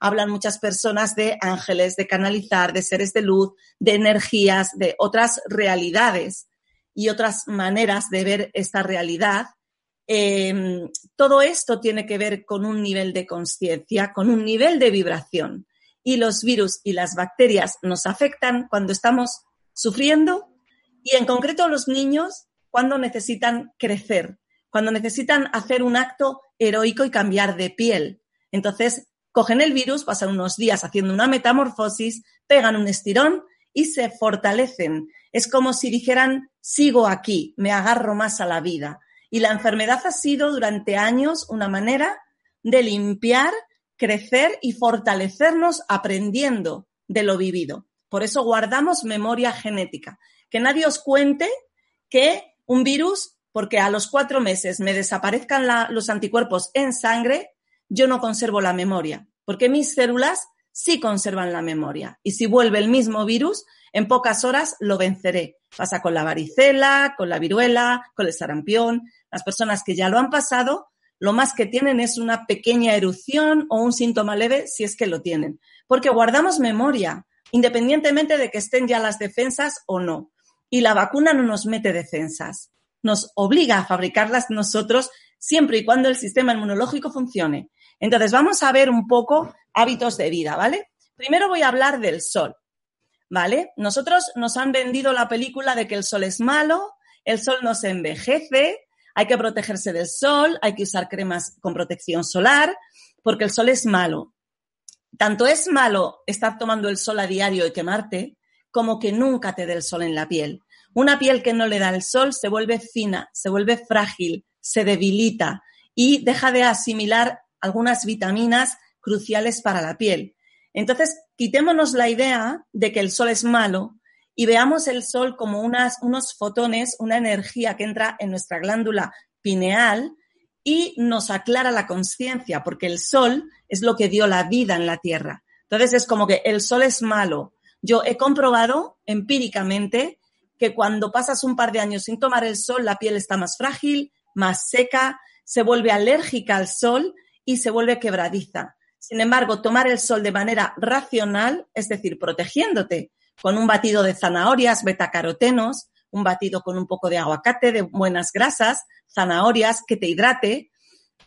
hablan muchas personas de ángeles, de canalizar, de seres de luz, de energías, de otras realidades y otras maneras de ver esta realidad. Em, todo esto tiene que ver con un nivel de conciencia, con un nivel de vibración. Y los virus y las bacterias nos afectan cuando estamos sufriendo y en concreto los niños cuando necesitan crecer, cuando necesitan hacer un acto heroico y cambiar de piel. Entonces, cogen el virus, pasan unos días haciendo una metamorfosis, pegan un estirón y se fortalecen. Es como si dijeran, sigo aquí, me agarro más a la vida. Y la enfermedad ha sido durante años una manera de limpiar, crecer y fortalecernos aprendiendo de lo vivido. Por eso guardamos memoria genética. Que nadie os cuente que un virus, porque a los cuatro meses me desaparezcan los anticuerpos en sangre, yo no conservo la memoria, porque mis células sí conservan la memoria. Y si vuelve el mismo virus, en pocas horas lo venceré. Pasa con la varicela, con la viruela, con el sarampión. Las personas que ya lo han pasado, lo más que tienen es una pequeña erupción o un síntoma leve, si es que lo tienen. Porque guardamos memoria, independientemente de que estén ya las defensas o no. Y la vacuna no nos mete defensas. Nos obliga a fabricarlas nosotros siempre y cuando el sistema inmunológico funcione. Entonces, vamos a ver un poco hábitos de vida, ¿vale? Primero voy a hablar del sol, ¿vale? Nosotros nos han vendido la película de que el sol es malo, el sol nos envejece, hay que protegerse del sol, hay que usar cremas con protección solar, porque el sol es malo. Tanto es malo estar tomando el sol a diario y quemarte, como que nunca te dé el sol en la piel. Una piel que no le da el sol se vuelve fina, se vuelve frágil, se debilita y deja de asimilar algunas vitaminas cruciales para la piel. Entonces, quitémonos la idea de que el sol es malo y veamos el sol como unas, unos fotones, una energía que entra en nuestra glándula pineal y nos aclara la conciencia, porque el sol es lo que dio la vida en la Tierra. Entonces, es como que el sol es malo. Yo he comprobado empíricamente que cuando pasas un par de años sin tomar el sol, la piel está más frágil, más seca, se vuelve alérgica al sol y se vuelve quebradiza. Sin embargo, tomar el sol de manera racional, es decir, protegiéndote con un batido de zanahorias, betacarotenos, un batido con un poco de aguacate, de buenas grasas, zanahorias, que te hidrate,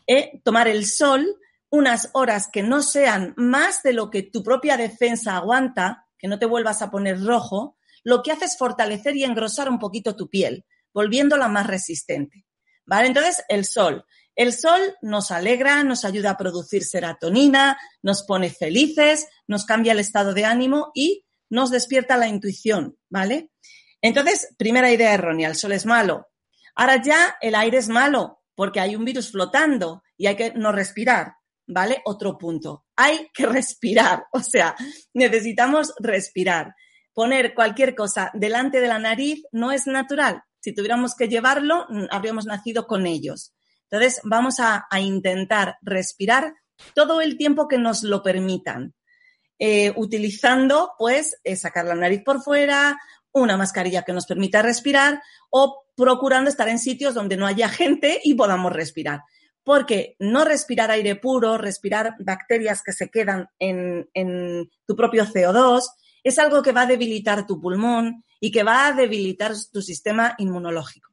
eh, tomar el sol unas horas que no sean más de lo que tu propia defensa aguanta, que no te vuelvas a poner rojo, lo que hace es fortalecer y engrosar un poquito tu piel, volviéndola más resistente. ¿Vale? Entonces, el sol. El sol nos alegra, nos ayuda a producir serotonina, nos pone felices, nos cambia el estado de ánimo y nos despierta la intuición, ¿vale? Entonces, primera idea errónea, el sol es malo. Ahora ya el aire es malo porque hay un virus flotando y hay que no respirar, ¿vale? Otro punto, hay que respirar, o sea, necesitamos respirar. Poner cualquier cosa delante de la nariz no es natural. Si tuviéramos que llevarlo, habríamos nacido con ellos. Entonces, vamos a, intentar respirar todo el tiempo que nos lo permitan, eh, utilizando, pues, eh, sacar la nariz por fuera, una mascarilla que nos permita respirar o procurando estar en sitios donde no haya gente y podamos respirar. Porque no respirar aire puro, respirar bacterias que se quedan en, en tu propio CO2, es algo que va a debilitar tu pulmón y que va a debilitar tu sistema inmunológico.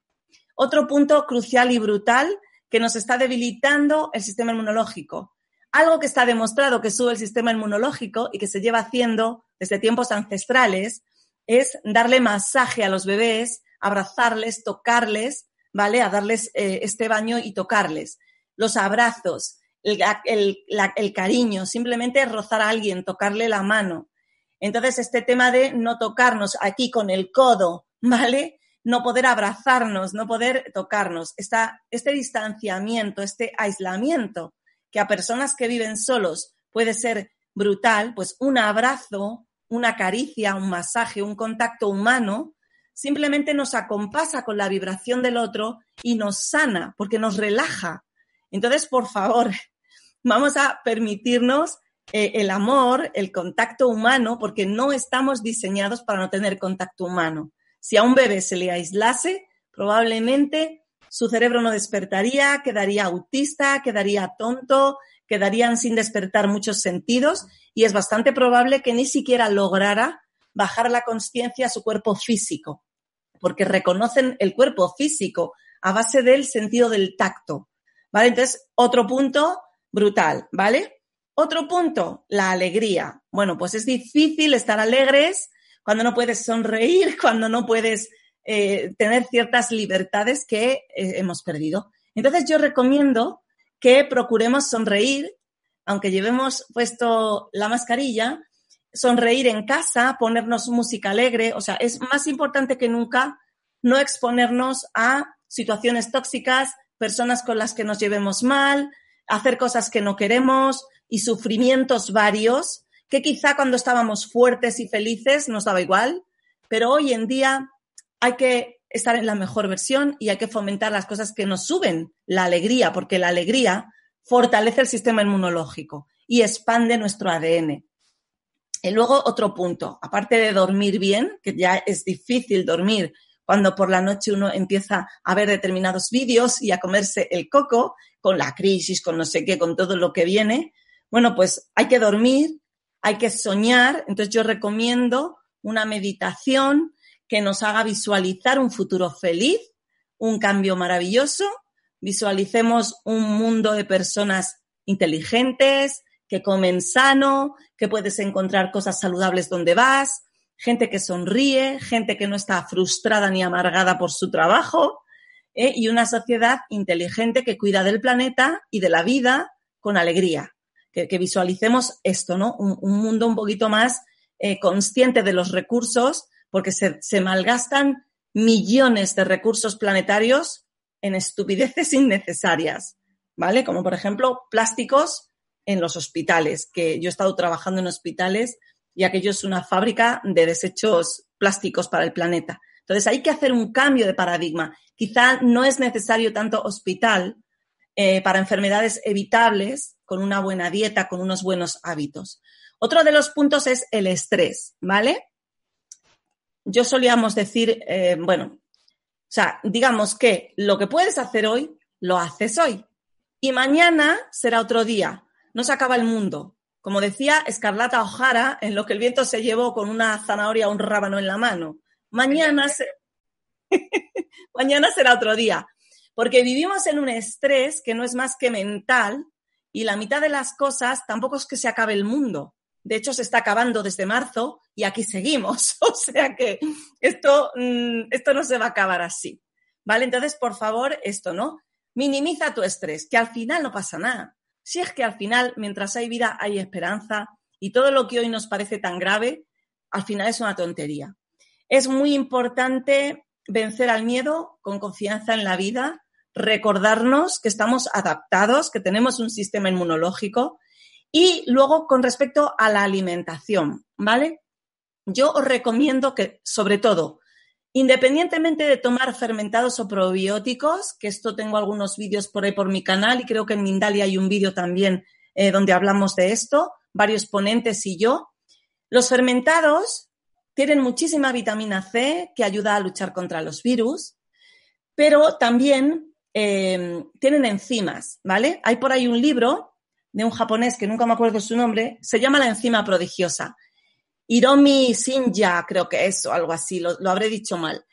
Otro punto crucial y brutal que nos está debilitando el sistema inmunológico. Algo que está demostrado que sube el sistema inmunológico y que se lleva haciendo desde tiempos ancestrales es darle masaje a los bebés, abrazarles, tocarles, ¿vale? A darles eh, este baño y tocarles. Los abrazos, el, el, cariño, simplemente rozar a alguien, tocarle la mano. Entonces, este tema de no tocarnos aquí con el codo, ¿vale? No poder abrazarnos, no poder tocarnos. este distanciamiento, este aislamiento que a personas que viven solos puede ser brutal, pues un abrazo, una caricia, un masaje, un contacto humano, simplemente nos acompasa con la vibración del otro y nos sana, porque nos relaja. Entonces, por favor, vamos a permitirnos eh, el amor, el contacto humano, porque no estamos diseñados para no tener contacto humano. Si a un bebé se le aislase, probablemente su cerebro no despertaría, quedaría autista, quedaría tonto, quedarían sin despertar muchos sentidos y es bastante probable que ni siquiera lograra bajar la conciencia a su cuerpo físico, porque reconocen el cuerpo físico a base del sentido del tacto. ¿Vale? Entonces, otro punto brutal, ¿vale? Otro punto, la alegría. Bueno, pues es difícil estar alegres cuando no puedes sonreír, cuando no puedes eh, tener ciertas libertades que eh, hemos perdido. Entonces yo recomiendo que procuremos sonreír, aunque llevemos puesto la mascarilla, sonreír en casa, ponernos música alegre, o sea, es más importante que nunca no exponernos a situaciones tóxicas, personas con las que nos llevemos mal, hacer cosas que no queremos y sufrimientos varios, que quizá cuando estábamos fuertes y felices nos daba igual, pero hoy en día hay que estar en la mejor versión y hay que fomentar las cosas que nos suben la alegría, porque la alegría fortalece el sistema inmunológico y expande nuestro ADN. Y luego otro punto, aparte de dormir bien, que ya es difícil dormir cuando por la noche uno empieza a ver determinados vídeos y a comerse el coco con la crisis, con no sé qué, con todo lo que viene. Bueno, pues hay que dormir, hay que soñar. Entonces yo recomiendo una meditación que nos haga visualizar un futuro feliz, un cambio maravilloso. Visualicemos un mundo de personas inteligentes, que comen sano, que puedes encontrar cosas saludables donde vas, gente que sonríe, gente que no está frustrada ni amargada por su trabajo, ¿eh? y una sociedad inteligente que cuida del planeta y de la vida con alegría. Que, visualicemos esto, ¿no? Un, mundo un poquito más eh, consciente de los recursos porque se, malgastan millones de recursos planetarios en estupideces innecesarias, ¿vale? Como por ejemplo plásticos en los hospitales, que yo he estado trabajando en hospitales y aquello es una fábrica de desechos plásticos para el planeta. Entonces hay que hacer un cambio de paradigma. Quizá no es necesario tanto hospital eh, para enfermedades evitables con una buena dieta, con unos buenos hábitos. Otro de los puntos es el estrés, ¿vale? yo solíamos decir, eh, bueno, o sea, digamos que lo que puedes hacer hoy, lo haces hoy. Y mañana será otro día. No se acaba el mundo. Como decía Escarlata O'Hara, en lo que el viento se llevó con una zanahoria o un rábano en la mano. Mañana, mañana será otro día. Porque vivimos en un estrés que no es más que mental y la mitad de las cosas tampoco es que se acabe el mundo. De hecho, se está acabando desde marzo y aquí seguimos. O sea que esto, mm, esto no se va a acabar así. ¿Vale? Entonces, por favor, esto, ¿no? Minimiza tu estrés, que al final no pasa nada. Si es que al final, mientras hay vida, hay esperanza y todo lo que hoy nos parece tan grave, al final es una tontería. Es muy importante vencer al miedo con confianza en la vida, recordarnos que estamos adaptados, que tenemos un sistema inmunológico y luego, con respecto a la alimentación, ¿vale? Yo os recomiendo que, sobre todo, independientemente de tomar fermentados o probióticos, que esto tengo algunos vídeos por ahí por mi canal y creo que en Mindalia hay un vídeo también eh, donde hablamos de esto, varios ponentes y yo, los fermentados tienen muchísima vitamina C que ayuda a luchar contra los virus, pero también eh, tienen enzimas, ¿vale? Hay por ahí un libro de un japonés que nunca me acuerdo su nombre, se llama la enzima prodigiosa. Hiromi Shinja, creo que es, o algo así, lo, habré dicho mal.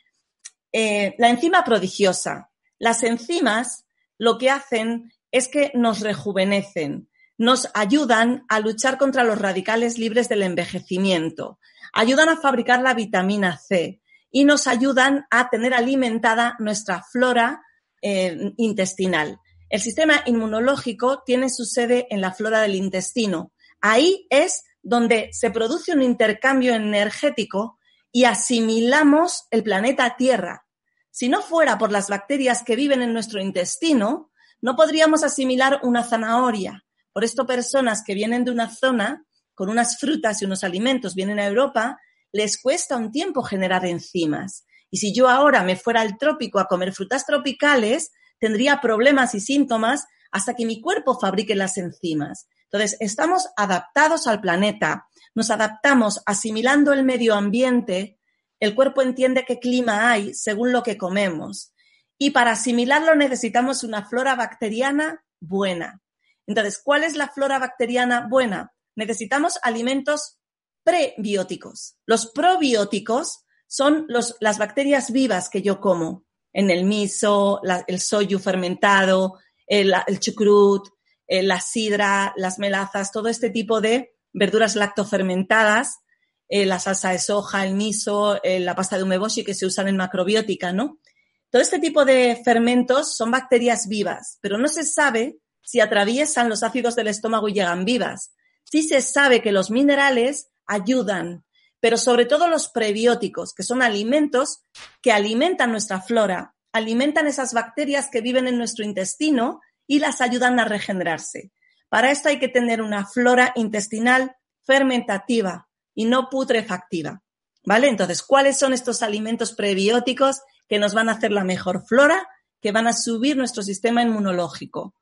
Eh, la enzima prodigiosa. Las enzimas lo que hacen es que nos rejuvenecen, nos ayudan a luchar contra los radicales libres del envejecimiento, ayudan a fabricar la vitamina C y nos ayudan a tener alimentada nuestra flora eh, intestinal. El sistema inmunológico tiene su sede en la flora del intestino. Ahí es donde se produce un intercambio energético y asimilamos el planeta Tierra. Si no fuera por las bacterias que viven en nuestro intestino, no podríamos asimilar una zanahoria. Por esto, personas que vienen de una zona con unas frutas y unos alimentos vienen a Europa, les cuesta un tiempo generar enzimas. Y si yo ahora me fuera al trópico a comer frutas tropicales, tendría problemas y síntomas hasta que mi cuerpo fabrique las enzimas. Entonces, estamos adaptados al planeta, nos adaptamos asimilando el medio ambiente, el cuerpo entiende qué clima hay según lo que comemos. Y para asimilarlo necesitamos una flora bacteriana buena. Entonces, ¿cuál es la flora bacteriana buena? Necesitamos alimentos prebióticos. Los probióticos son las bacterias vivas que yo como en el miso, el soyu fermentado, el, el chucrut, eh, la sidra, las melazas, todo este tipo de verduras lactofermentadas, eh, la salsa de soja, el miso, eh, la pasta de umeboshi que se usan en macrobiótica, ¿no? Todo este tipo de fermentos son bacterias vivas, pero no se sabe si atraviesan los ácidos del estómago y llegan vivas. Sí se sabe que los minerales ayudan, pero sobre todo los prebióticos, que son alimentos que alimentan nuestra flora, alimentan esas bacterias que viven en nuestro intestino y las ayudan a regenerarse. Para esto hay que tener una flora intestinal fermentativa y no putrefactiva. ¿Vale? Entonces, ¿cuáles son estos alimentos prebióticos que nos van a hacer la mejor flora, que van a subir nuestro sistema inmunológico?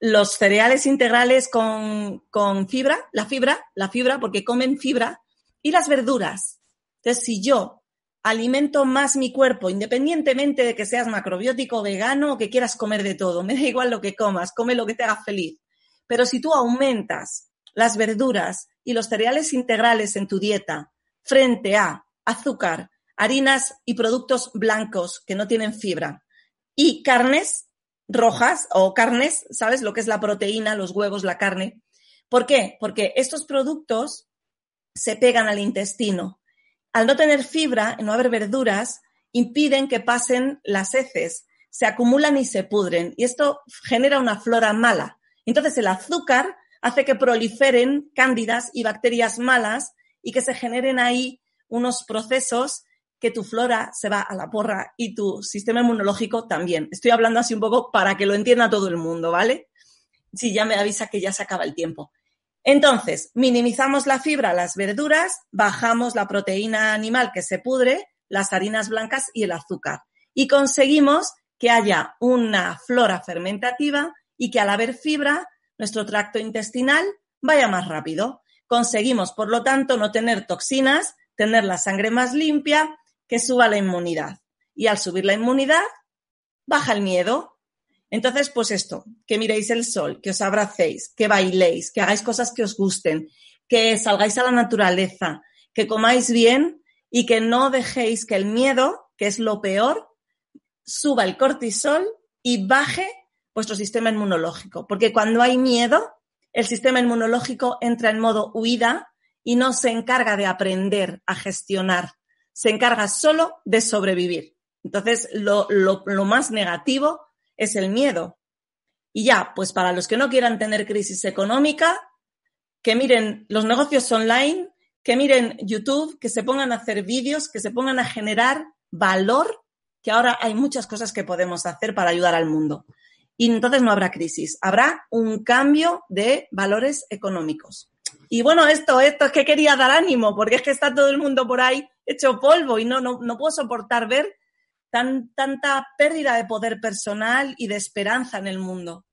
Los cereales integrales con, con fibra, la fibra, la fibra, porque comen fibra, y las verduras. Entonces, si yo alimento más mi cuerpo, independientemente de que seas macrobiótico, vegano o que quieras comer de todo, me da igual lo que comas, come lo que te haga feliz. Pero si tú aumentas las verduras y los cereales integrales en tu dieta frente a azúcar, harinas y productos blancos que no tienen fibra y carnes rojas o carnes, ¿sabes? Lo que es la proteína, los huevos, la carne. ¿Por qué? Porque estos productos se pegan al intestino. Al no tener fibra, no haber verduras, impiden que pasen las heces, se acumulan y se pudren. Y esto genera una flora mala. Entonces el azúcar hace que proliferen cándidas y bacterias malas y que se generen ahí unos procesos que tu flora se va a la porra y tu sistema inmunológico también. Estoy hablando así un poco para que lo entienda todo el mundo, ¿vale? Si ya me avisa que ya se acaba el tiempo. Entonces, minimizamos la fibra, las verduras, bajamos la proteína animal que se pudre, las harinas blancas y el azúcar. Y conseguimos que haya una flora fermentativa y que al haber fibra, nuestro tracto intestinal vaya más rápido. Conseguimos, por lo tanto, no tener toxinas, tener la sangre más limpia, que suba la inmunidad. Y al subir la inmunidad, baja el miedo, entonces, pues esto, que miréis el sol, que os abracéis, que bailéis, que hagáis cosas que os gusten, que salgáis a la naturaleza, que comáis bien y que no dejéis que el miedo, que es lo peor, suba el cortisol y baje vuestro sistema inmunológico. Porque cuando hay miedo, el sistema inmunológico entra en modo huida y no se encarga de aprender a gestionar, se encarga solo de sobrevivir. Entonces, lo, lo más negativo es el miedo. Y ya, pues para los que no quieran tener crisis económica, que miren los negocios online, que miren YouTube, que se pongan a hacer vídeos, que se pongan a generar valor, que ahora hay muchas cosas que podemos hacer para ayudar al mundo. Y entonces no habrá crisis, habrá un cambio de valores económicos. Y bueno, esto, esto es que quería dar ánimo, porque es que está todo el mundo por ahí hecho polvo y no, no, no puedo soportar ver tanta pérdida de poder personal y de esperanza en el mundo.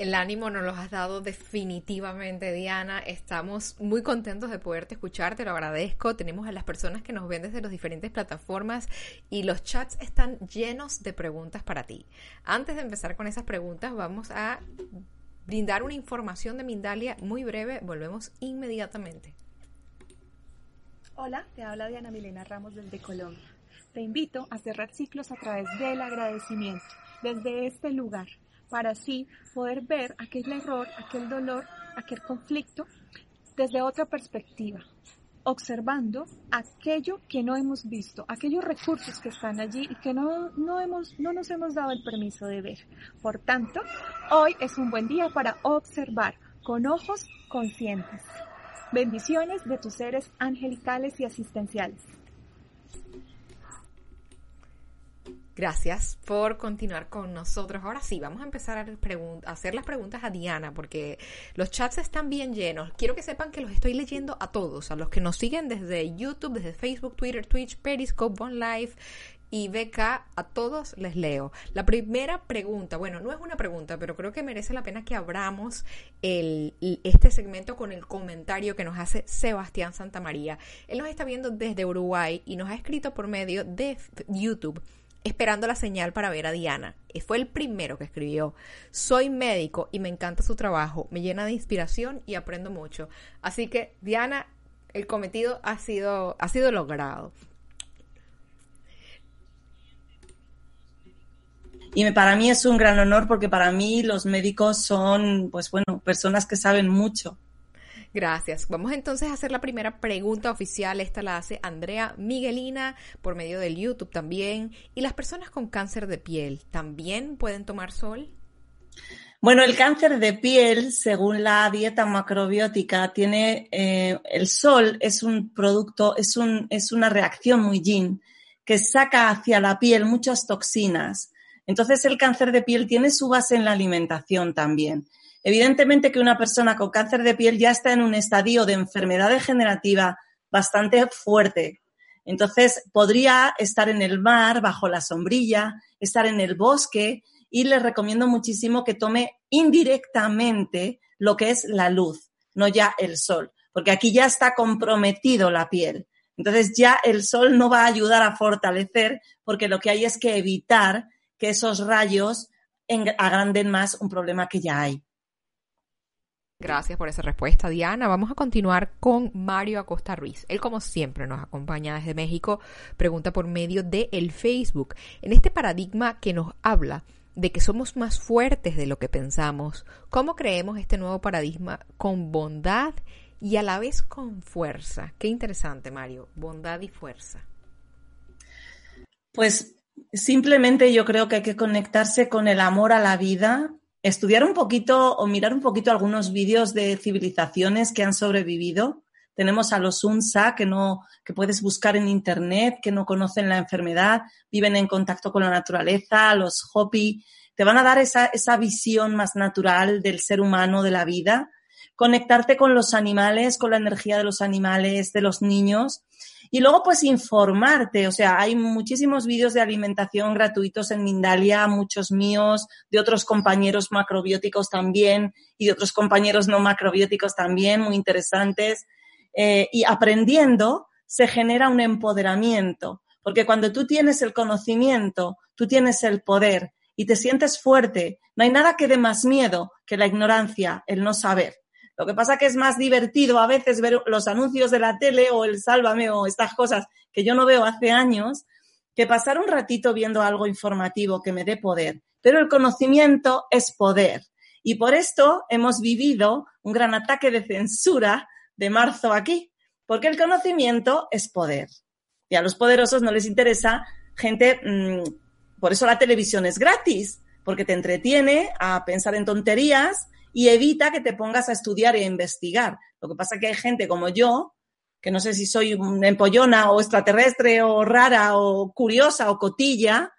El ánimo nos lo has dado definitivamente, Diana. Estamos muy contentos de poderte escuchar, te lo agradezco. Tenemos a las personas que nos ven desde las diferentes plataformas y los chats están llenos de preguntas para ti. Antes de empezar con esas preguntas, vamos a brindar una información de Mindalia muy breve. Volvemos inmediatamente. Hola, te habla Diana Milena Ramos desde Colombia. Te invito a cerrar ciclos a través del agradecimiento, desde este lugar, para así poder ver aquel error, aquel dolor, aquel conflicto desde otra perspectiva, observando aquello que no hemos visto, aquellos recursos que están allí y que no, no, hemos, no nos hemos dado el permiso de ver. Por tanto, hoy es un buen día para observar con ojos conscientes. Bendiciones de tus seres angelicales y asistenciales. Gracias por continuar con nosotros. Ahora sí, vamos a empezar a, hacer las preguntas a Diana porque los chats están bien llenos. Quiero que sepan que los estoy leyendo a todos, a los que nos siguen desde YouTube, desde Facebook, Twitter, Twitch, Periscope, OneLive y BK, a todos les leo. La primera pregunta, bueno, no es una pregunta, pero creo que merece la pena que abramos este segmento con el comentario que nos hace Sebastián Santamaría. Él nos está viendo desde Uruguay y nos ha escrito por medio de YouTube esperando la señal para ver a Diana. Fue el primero que escribió. Soy médico y me encanta su trabajo, me llena de inspiración y aprendo mucho. Así que, Diana, el cometido ha sido, ha sido logrado. Y para mí es un gran honor porque para mí los médicos son, pues bueno, personas que saben mucho. Gracias. Vamos entonces a hacer la primera pregunta oficial. Esta la hace Andrea Miguelina por medio del YouTube también. ¿Y las personas con cáncer de piel también pueden tomar sol? Bueno, el cáncer de piel, según la dieta macrobiótica, tiene eh, el sol es un producto, es, un, es una reacción muy yin que saca hacia la piel muchas toxinas. Entonces el cáncer de piel tiene su base en la alimentación también. Evidentemente que una persona con cáncer de piel ya está en un estadio de enfermedad degenerativa bastante fuerte. Entonces, podría estar en el mar, bajo la sombrilla, estar en el bosque y le recomiendo muchísimo que tome indirectamente lo que es la luz, no ya el sol, porque aquí ya está comprometido la piel. Entonces ya el sol no va a ayudar a fortalecer porque lo que hay es que evitar que esos rayos agranden más un problema que ya hay. Gracias por esa respuesta, Diana. Vamos a continuar con Mario Acosta Ruiz. Él, como siempre, nos acompaña desde México, pregunta por medio de el Facebook. En este paradigma que nos habla de que somos más fuertes de lo que pensamos, ¿cómo creemos este nuevo paradigma con bondad y a la vez con fuerza? Qué interesante, Mario. Bondad y fuerza. Pues simplemente yo creo que hay que conectarse con el amor a la vida estudiar un poquito o mirar un poquito algunos vídeos de civilizaciones que han sobrevivido. Tenemos a los Unsa que no, que puedes buscar en internet, que no conocen la enfermedad, viven en contacto con la naturaleza, los Hopi, te van a dar esa, esa visión más natural del ser humano, de la vida, conectarte con los animales, con la energía de los animales, de los niños y luego, pues informarte, o sea, hay muchísimos vídeos de alimentación gratuitos en Mindalia, muchos míos, de otros compañeros macrobióticos también y de otros compañeros no macrobióticos también, muy interesantes. Eh, y aprendiendo se genera un empoderamiento, porque cuando tú tienes el conocimiento, tú tienes el poder y te sientes fuerte, no hay nada que dé más miedo que la ignorancia, el no saber. Lo que pasa que es más divertido a veces ver los anuncios de la tele o el sálvame o estas cosas que yo no veo hace años, que pasar un ratito viendo algo informativo que me dé poder. Pero el conocimiento es poder. Y por esto hemos vivido un gran ataque de censura de marzo aquí, porque el conocimiento es poder. Y a los poderosos no les interesa gente, mm, por eso la televisión es gratis, porque te entretiene a pensar en tonterías y evita que te pongas a estudiar e investigar. Lo que pasa es que hay gente como yo, que no sé si soy empollona o extraterrestre o rara o curiosa o cotilla,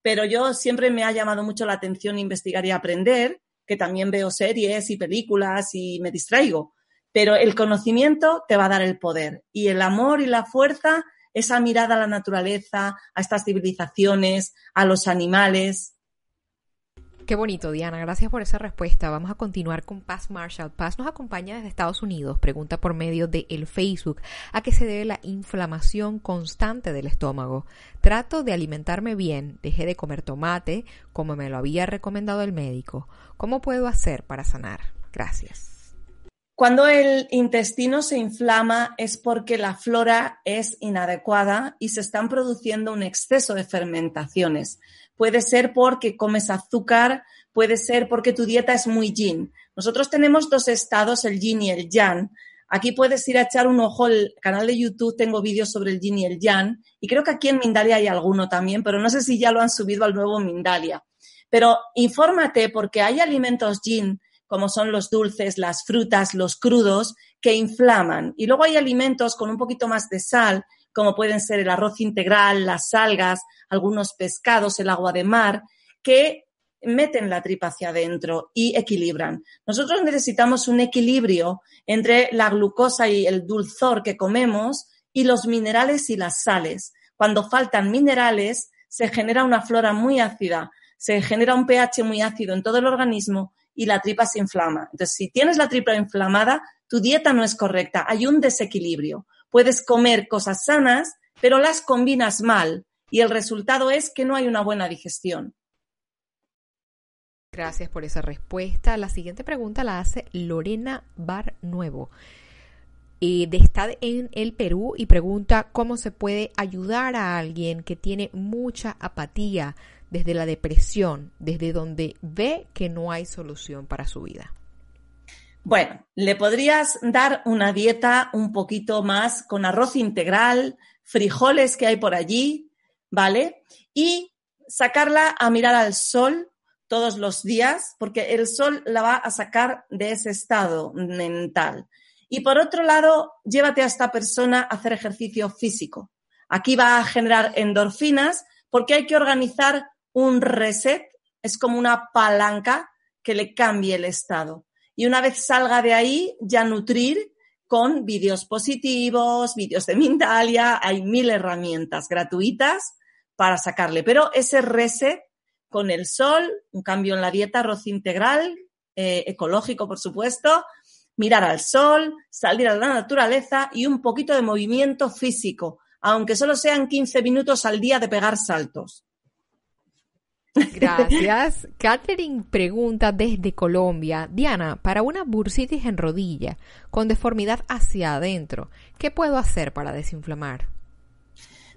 pero yo siempre me ha llamado mucho la atención investigar y aprender, que también veo series y películas y me distraigo. Pero el conocimiento te va a dar el poder y el amor y la fuerza, esa mirada a la naturaleza, a estas civilizaciones, a los animales, Qué bonito, Diana. Gracias por esa respuesta. Vamos a continuar con Paz Marshall. Paz nos acompaña desde Estados Unidos. Pregunta por medio de el Facebook a qué se debe la inflamación constante del estómago. Trato de alimentarme bien. Dejé de comer tomate como me lo había recomendado el médico. ¿Cómo puedo hacer para sanar? Gracias. Cuando el intestino se inflama es porque la flora es inadecuada y se están produciendo un exceso de fermentaciones puede ser porque comes azúcar, puede ser porque tu dieta es muy yin. Nosotros tenemos dos estados, el yin y el yang. Aquí puedes ir a echar un ojo al canal de YouTube, tengo vídeos sobre el yin y el yang, y creo que aquí en Mindalia hay alguno también, pero no sé si ya lo han subido al nuevo Mindalia. Pero infórmate porque hay alimentos yin, como son los dulces, las frutas, los crudos, que inflaman. Y luego hay alimentos con un poquito más de sal, como pueden ser el arroz integral, las algas, algunos pescados, el agua de mar, que meten la tripa hacia adentro y equilibran. Nosotros necesitamos un equilibrio entre la glucosa y el dulzor que comemos y los minerales y las sales. Cuando faltan minerales, se genera una flora muy ácida, se genera un pH muy ácido en todo el organismo y la tripa se inflama. Entonces, si tienes la tripa inflamada, tu dieta no es correcta, hay un desequilibrio. Puedes comer cosas sanas, pero las combinas mal y el resultado es que no hay una buena digestión. Gracias por esa respuesta. La siguiente pregunta la hace Lorena Bar Nuevo. Eh, de está en el Perú y pregunta cómo se puede ayudar a alguien que tiene mucha apatía desde la depresión, desde donde ve que no hay solución para su vida. Bueno, le podrías dar una dieta un poquito más con arroz integral, frijoles que hay por allí, ¿vale? Y sacarla a mirar al sol todos los días, porque el sol la va a sacar de ese estado mental. Y por otro lado, llévate a esta persona a hacer ejercicio físico. Aquí va a generar endorfinas porque hay que organizar un reset, es como una palanca que le cambie el estado. Y una vez salga de ahí, ya nutrir con vídeos positivos, vídeos de Mindalia, hay mil herramientas gratuitas para sacarle. Pero ese reset con el sol, un cambio en la dieta, arroz integral, eh, ecológico, por supuesto, mirar al sol, salir a la naturaleza y un poquito de movimiento físico, aunque solo sean 15 minutos al día de pegar saltos. Gracias. Catherine pregunta desde Colombia. Diana, para una bursitis en rodilla con deformidad hacia adentro, ¿qué puedo hacer para desinflamar?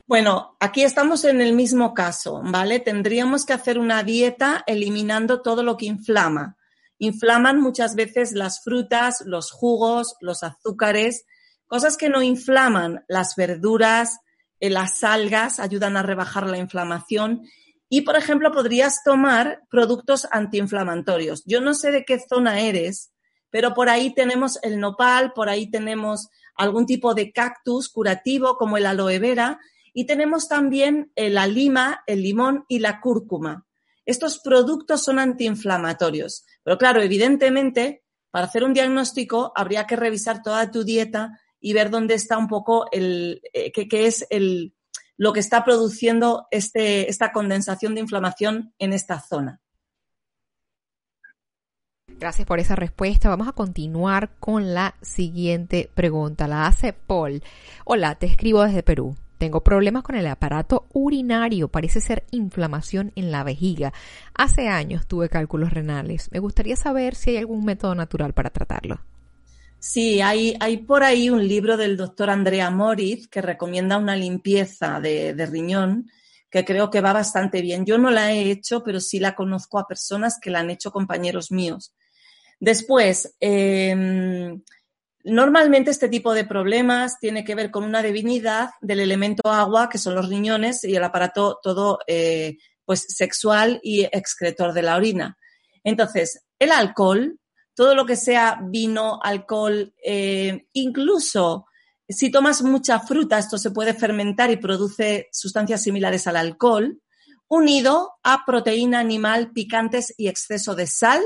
Bueno, aquí estamos en el mismo caso, ¿vale? Tendríamos que hacer una dieta eliminando todo lo que inflama. Inflaman muchas veces las frutas, los jugos, los azúcares, cosas que no inflaman, las verduras, eh, las algas ayudan a rebajar la inflamación y, por ejemplo, podrías tomar productos antiinflamatorios. Yo no sé de qué zona eres, pero por ahí tenemos el nopal, por ahí tenemos algún tipo de cactus curativo como el aloe vera y tenemos también eh, la lima, el limón y la cúrcuma. Estos productos son antiinflamatorios. Pero claro, evidentemente, para hacer un diagnóstico habría que revisar toda tu dieta y ver dónde está un poco el, eh, qué, es el, lo que está produciendo este, esta condensación de inflamación en esta zona. Gracias por esa respuesta. Vamos a continuar con la siguiente pregunta. La hace Paul. Hola, te escribo desde Perú. Tengo problemas con el aparato urinario, parece ser inflamación en la vejiga. Hace años tuve cálculos renales. Me gustaría saber si hay algún método natural para tratarlo. Sí, hay, hay por ahí un libro del doctor Andrea Moritz que recomienda una limpieza de, riñón que creo que va bastante bien. Yo no la he hecho, pero sí la conozco a personas que la han hecho compañeros míos. Después, em, Normalmente este tipo de problemas tiene que ver con una divinidad del elemento agua, que son los riñones y el aparato todo eh, pues sexual y excretor de la orina. Entonces, el alcohol, todo lo que sea vino, alcohol, eh, incluso si tomas mucha fruta, esto se puede fermentar y produce sustancias similares al alcohol, unido a proteína animal, picantes y exceso de sal.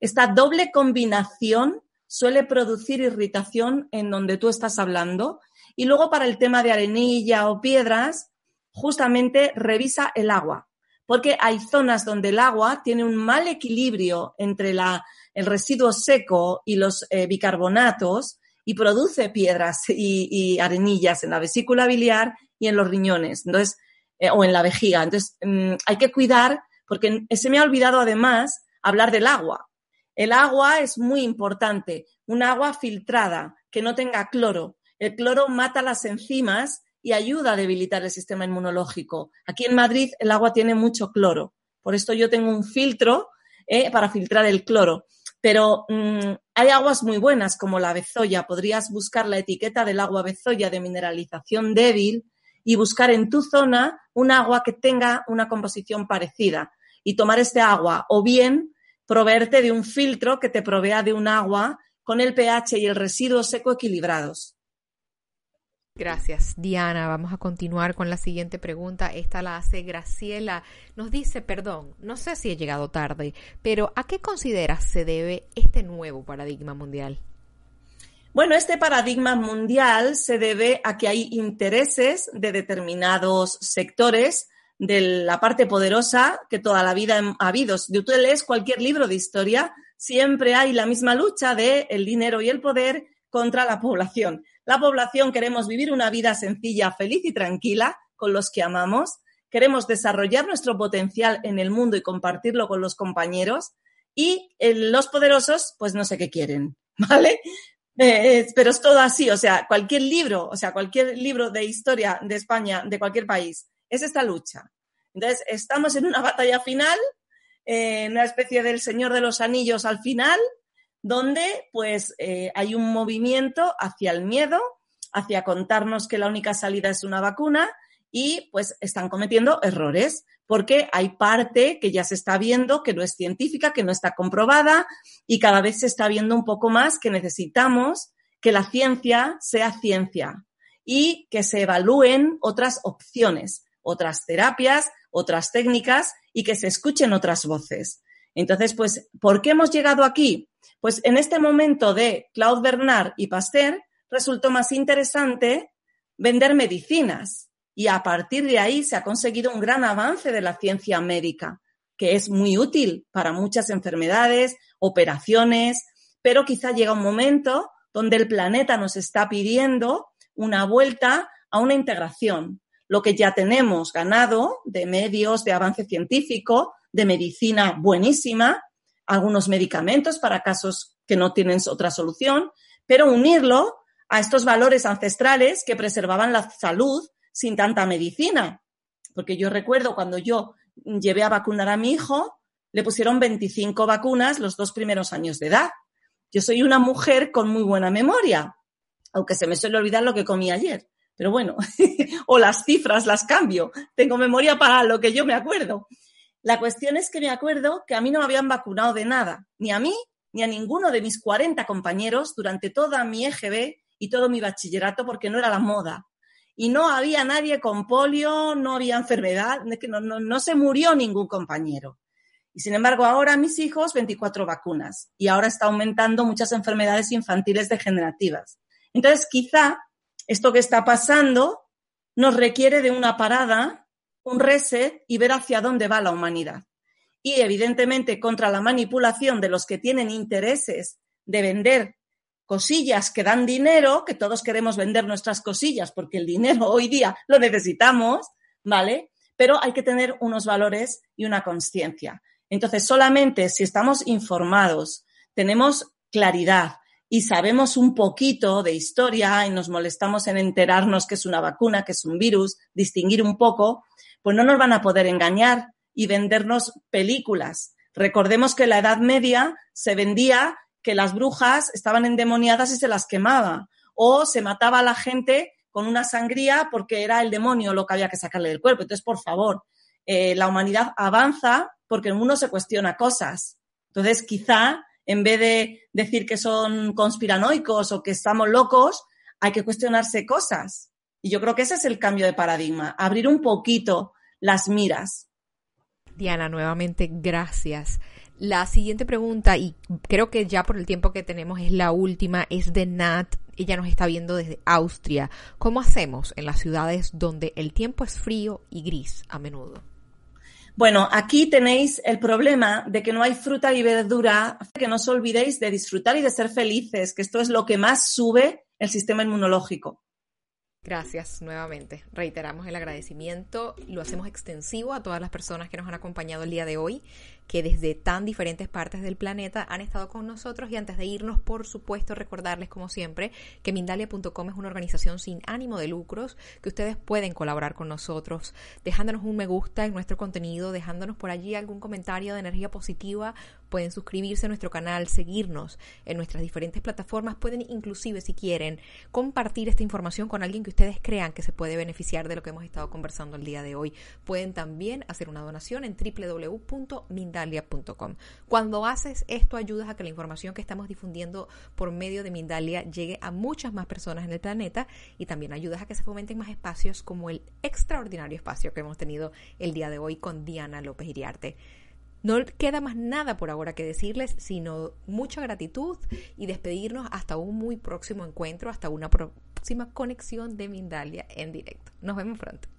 Esta doble combinación suele producir irritación en donde tú estás hablando. Y luego para el tema de arenilla o piedras, justamente revisa el agua, porque hay zonas donde el agua tiene un mal equilibrio entre la, el residuo seco y los eh, bicarbonatos y produce piedras y, arenillas en la vesícula biliar y en los riñones, entonces, eh, o en la vejiga. Entonces, mm, hay que cuidar, porque se me ha olvidado además hablar del agua. El agua es muy importante, un agua filtrada, que no tenga cloro. El cloro mata las enzimas y ayuda a debilitar el sistema inmunológico. Aquí en Madrid el agua tiene mucho cloro, por esto yo tengo un filtro eh, para filtrar el cloro. Pero mm, hay aguas muy buenas como la bezoya. Podrías buscar la etiqueta del agua bezoya de mineralización débil y buscar en tu zona un agua que tenga una composición parecida y tomar este agua o bien proveerte de un filtro que te provea de un agua con el pH y el residuo seco equilibrados. Gracias, Diana. Vamos a continuar con la siguiente pregunta. Esta la hace Graciela. Nos dice, perdón, no sé si he llegado tarde, pero ¿a qué consideras se debe este nuevo paradigma mundial? Bueno, este paradigma mundial se debe a que hay intereses de determinados sectores de la parte poderosa que toda la vida ha habido. Si tú lees cualquier libro de historia, siempre hay la misma lucha de el dinero y el poder contra la población. La población queremos vivir una vida sencilla, feliz y tranquila con los que amamos. Queremos desarrollar nuestro potencial en el mundo y compartirlo con los compañeros. Y eh, los poderosos, pues no sé qué quieren, ¿vale? Eh, pero es todo así, o sea, cualquier libro, o sea, cualquier libro de historia de España, de cualquier país, es esta lucha. Entonces, estamos en una batalla final, en una especie del Señor de los Anillos al final, donde pues eh, hay un movimiento hacia el miedo, hacia contarnos que la única salida es una vacuna y pues están cometiendo errores porque hay parte que ya se está viendo que no es científica, que no está comprobada y cada vez se está viendo un poco más que necesitamos que la ciencia sea ciencia y que se evalúen otras opciones, otras terapias, otras técnicas y que se escuchen otras voces. Entonces, pues, ¿por qué hemos llegado aquí? Pues en este momento de Claude Bernard y Pasteur resultó más interesante vender medicinas y a partir de ahí se ha conseguido un gran avance de la ciencia médica, que es muy útil para muchas enfermedades, operaciones, pero quizá llega un momento donde el planeta nos está pidiendo una vuelta a una integración. Lo que ya tenemos ganado de medios, de avance científico, de medicina buenísima, algunos medicamentos para casos que no tienen otra solución, pero unirlo a estos valores ancestrales que preservaban la salud sin tanta medicina. Porque yo recuerdo cuando yo llevé a vacunar a mi hijo, le pusieron 25 vacunas los dos primeros años de edad. Yo soy una mujer con muy buena memoria, aunque se me suele olvidar lo que comí ayer. Pero bueno, o las cifras las cambio. Tengo memoria para lo que yo me acuerdo. La cuestión es que me acuerdo que a mí no me habían vacunado de nada, ni a mí ni a ninguno de mis 40 compañeros durante toda mi EGB y todo mi bachillerato porque no era la moda. Y no había nadie con polio, no había enfermedad, no, se murió ningún compañero. Y sin embargo, ahora mis hijos, 24 vacunas. Y ahora está aumentando muchas enfermedades infantiles degenerativas. Entonces, quizá esto que está pasando nos requiere de una parada un reset y ver hacia dónde va la humanidad. Y evidentemente contra la manipulación de los que tienen intereses de vender cosillas que dan dinero, que todos queremos vender nuestras cosillas porque el dinero hoy día lo necesitamos, ¿vale? Pero hay que tener unos valores y una conciencia. Entonces, solamente si estamos informados, tenemos claridad y sabemos un poquito de historia y nos molestamos en enterarnos que es una vacuna, que es un virus, distinguir un poco, pues no nos van a poder engañar y vendernos películas. Recordemos que en la Edad Media se vendía que las brujas estaban endemoniadas y se las quemaba, o se mataba a la gente con una sangría porque era el demonio lo que había que sacarle del cuerpo. Entonces, por favor, eh, la humanidad avanza porque uno se cuestiona cosas. Entonces, quizá en vez de decir que son conspiranoicos o que estamos locos, hay que cuestionarse cosas. Y yo creo que ese es el cambio de paradigma, abrir un poquito las miras. Diana, nuevamente, gracias. La siguiente pregunta, y creo que ya por el tiempo que tenemos es la última, es de Nat. Ella nos está viendo desde Austria. ¿Cómo hacemos en las ciudades donde el tiempo es frío y gris a menudo? Bueno, aquí tenéis el problema de que no hay fruta y verdura, que no os olvidéis de disfrutar y de ser felices, que esto es lo que más sube el sistema inmunológico. Gracias nuevamente. Reiteramos el agradecimiento. Lo hacemos extensivo a todas las personas que nos han acompañado el día de hoy que desde tan diferentes partes del planeta han estado con nosotros. Y antes de irnos, por supuesto, recordarles como siempre que Mindalia.com es una organización sin ánimo de lucros, que ustedes pueden colaborar con nosotros dejándonos un me gusta en nuestro contenido, dejándonos por allí algún comentario de energía positiva, pueden suscribirse a nuestro canal, seguirnos en nuestras diferentes plataformas, pueden inclusive si quieren compartir esta información con alguien que ustedes crean que se puede beneficiar de lo que hemos estado conversando el día de hoy. Pueden también hacer una donación en www.mindalia.com Mindalia.com. Cuando haces esto, ayudas a que la información que estamos difundiendo por medio de Mindalia llegue a muchas más personas en el planeta y también ayudas a que se fomenten más espacios como el extraordinario espacio que hemos tenido el día de hoy con Diana López Iriarte. No queda más nada por ahora que decirles, sino mucha gratitud y despedirnos hasta un muy próximo encuentro, hasta una próxima conexión de Mindalia en directo. Nos vemos pronto.